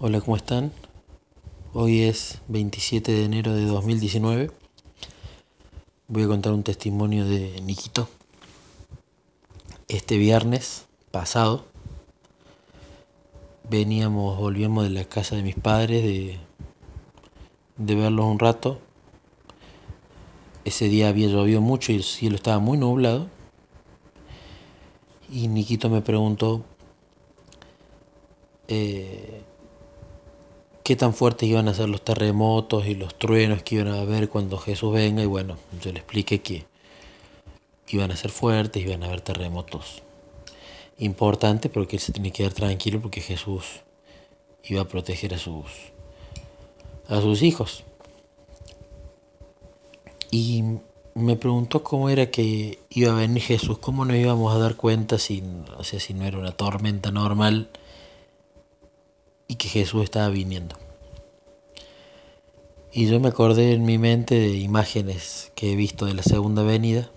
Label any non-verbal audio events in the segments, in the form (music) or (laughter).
Hola, ¿cómo están? Hoy es 27 de enero de 2019. Voy a contar un testimonio de Niquito. Este viernes pasado veníamos, volvíamos de la casa de mis padres de, de verlos un rato. Ese día había llovido mucho y el cielo estaba muy nublado. Y Niquito me preguntó eh, qué tan fuertes iban a ser los terremotos y los truenos que iban a haber cuando Jesús venga. Y bueno, yo le expliqué que iban a ser fuertes, iban a haber terremotos importantes, pero que él se tenía que quedar tranquilo porque Jesús iba a proteger a sus, a sus hijos. Y me preguntó cómo era que iba a venir Jesús, cómo nos íbamos a dar cuenta si, o sea, si no era una tormenta normal y que Jesús estaba viniendo. Y yo me acordé en mi mente de imágenes que he visto de la segunda venida.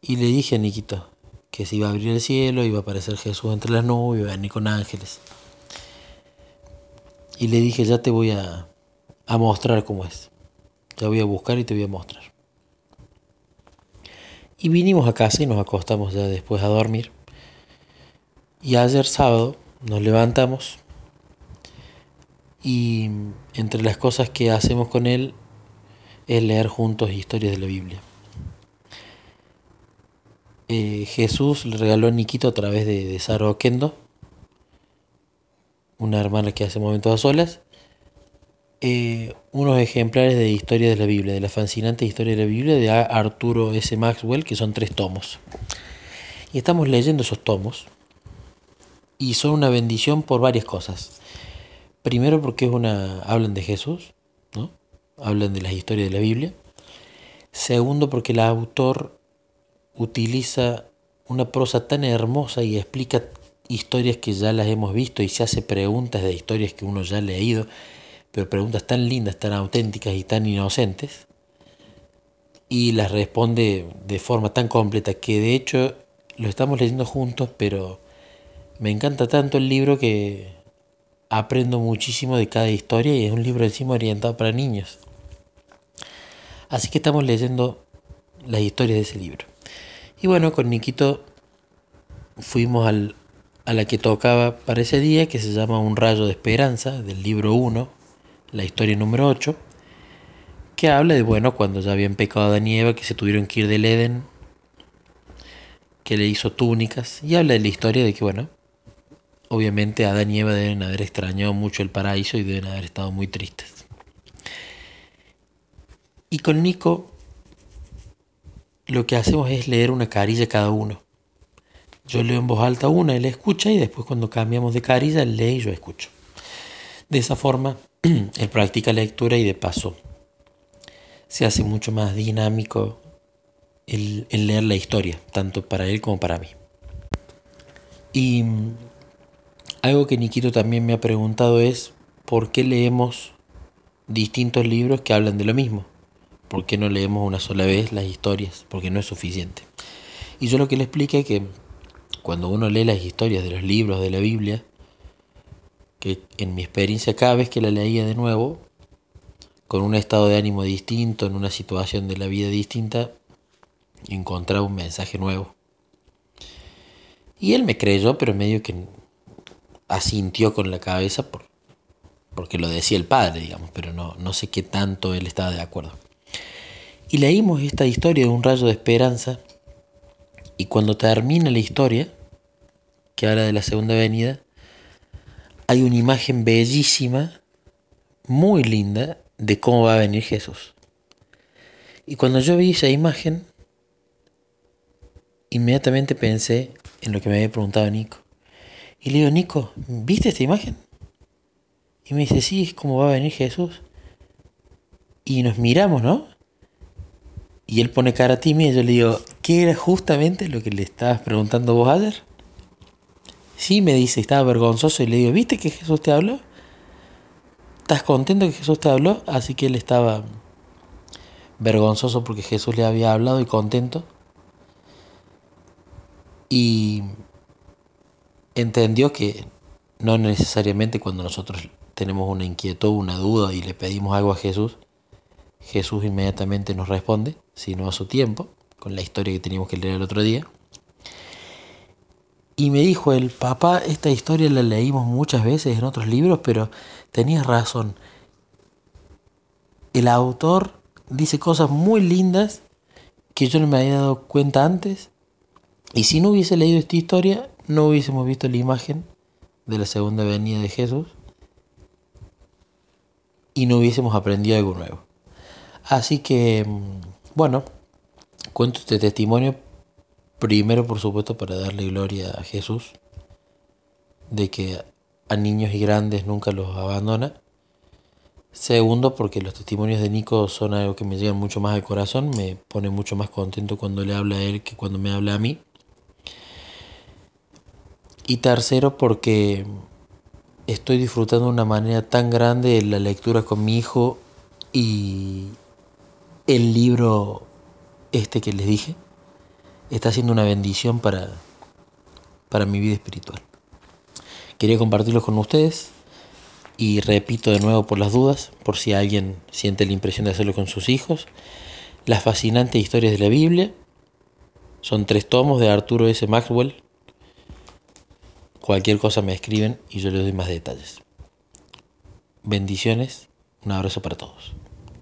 Y le dije a Niquito que se iba a abrir el cielo, iba a aparecer Jesús entre las nubes, iba a venir con ángeles. Y le dije, ya te voy a, a mostrar cómo es. Te voy a buscar y te voy a mostrar. Y vinimos a casa y nos acostamos ya después a dormir. Y ayer sábado nos levantamos y entre las cosas que hacemos con él es leer juntos historias de la Biblia. Eh, Jesús le regaló a Niquito a través de, de Sara Oquendo, una hermana que hace momentos a solas, eh, unos ejemplares de historia de la Biblia, de la fascinante historia de la Biblia de Arturo S. Maxwell, que son tres tomos. Y estamos leyendo esos tomos y son una bendición por varias cosas. Primero porque es una hablan de Jesús, ¿no? Hablan de las historias de la Biblia. Segundo porque el autor utiliza una prosa tan hermosa y explica historias que ya las hemos visto y se hace preguntas de historias que uno ya ha leído, pero preguntas tan lindas, tan auténticas y tan inocentes, y las responde de forma tan completa que de hecho lo estamos leyendo juntos, pero me encanta tanto el libro que aprendo muchísimo de cada historia y es un libro encima orientado para niños. Así que estamos leyendo las historias de ese libro. Y bueno, con Niquito fuimos al, a la que tocaba para ese día, que se llama Un rayo de esperanza, del libro 1, la historia número 8, que habla de, bueno, cuando ya habían pecado de nieve, que se tuvieron que ir del Edén, que le hizo túnicas, y habla de la historia de que, bueno, obviamente Adán y Eva deben haber extrañado mucho el paraíso y deben haber estado muy tristes. Y con Nico lo que hacemos es leer una carilla cada uno. Yo leo en voz alta una, él escucha y después cuando cambiamos de carilla, él lee y yo escucho. De esa forma, (clears throat) él practica lectura y de paso se hace mucho más dinámico el, el leer la historia, tanto para él como para mí. Y algo que Nikito también me ha preguntado es por qué leemos distintos libros que hablan de lo mismo. ¿Por qué no leemos una sola vez las historias? Porque no es suficiente. Y yo lo que le expliqué es que cuando uno lee las historias de los libros de la Biblia, que en mi experiencia cada vez que la leía de nuevo, con un estado de ánimo distinto, en una situación de la vida distinta, encontraba un mensaje nuevo. Y él me creyó, pero medio que asintió con la cabeza por, porque lo decía el padre, digamos, pero no, no sé qué tanto él estaba de acuerdo. Y leímos esta historia de un rayo de esperanza y cuando termina la historia, que habla de la segunda venida, hay una imagen bellísima, muy linda, de cómo va a venir Jesús. Y cuando yo vi esa imagen, inmediatamente pensé en lo que me había preguntado Nico. Y le digo, Nico, ¿viste esta imagen? Y me dice, sí, es como va a venir Jesús. Y nos miramos, ¿no? Y él pone cara tímida y yo le digo, ¿qué era justamente lo que le estabas preguntando vos ayer? Sí, me dice, estaba vergonzoso y le digo, ¿viste que Jesús te habló? ¿Estás contento que Jesús te habló? Así que él estaba vergonzoso porque Jesús le había hablado y contento. Y entendió que no necesariamente cuando nosotros tenemos una inquietud, una duda y le pedimos algo a Jesús, Jesús inmediatamente nos responde, sino a su tiempo, con la historia que teníamos que leer el otro día. Y me dijo el papá, esta historia la leímos muchas veces en otros libros, pero tenías razón. El autor dice cosas muy lindas que yo no me había dado cuenta antes. Y si no hubiese leído esta historia, no hubiésemos visto la imagen de la segunda venida de Jesús y no hubiésemos aprendido algo nuevo. Así que, mm, bueno, cuento este testimonio primero, por supuesto, para darle gloria a Jesús, de que a niños y grandes nunca los abandona. Segundo, porque los testimonios de Nico son algo que me llegan mucho más al corazón, me pone mucho más contento cuando le habla a él que cuando me habla a mí. Y tercero, porque estoy disfrutando de una manera tan grande la lectura con mi hijo y el libro este que les dije está siendo una bendición para, para mi vida espiritual. Quería compartirlo con ustedes y repito de nuevo por las dudas, por si alguien siente la impresión de hacerlo con sus hijos, las fascinantes historias de la Biblia. Son tres tomos de Arturo S. Maxwell Cualquier cosa me escriben y yo les doy más detalles. Bendiciones, un abrazo para todos.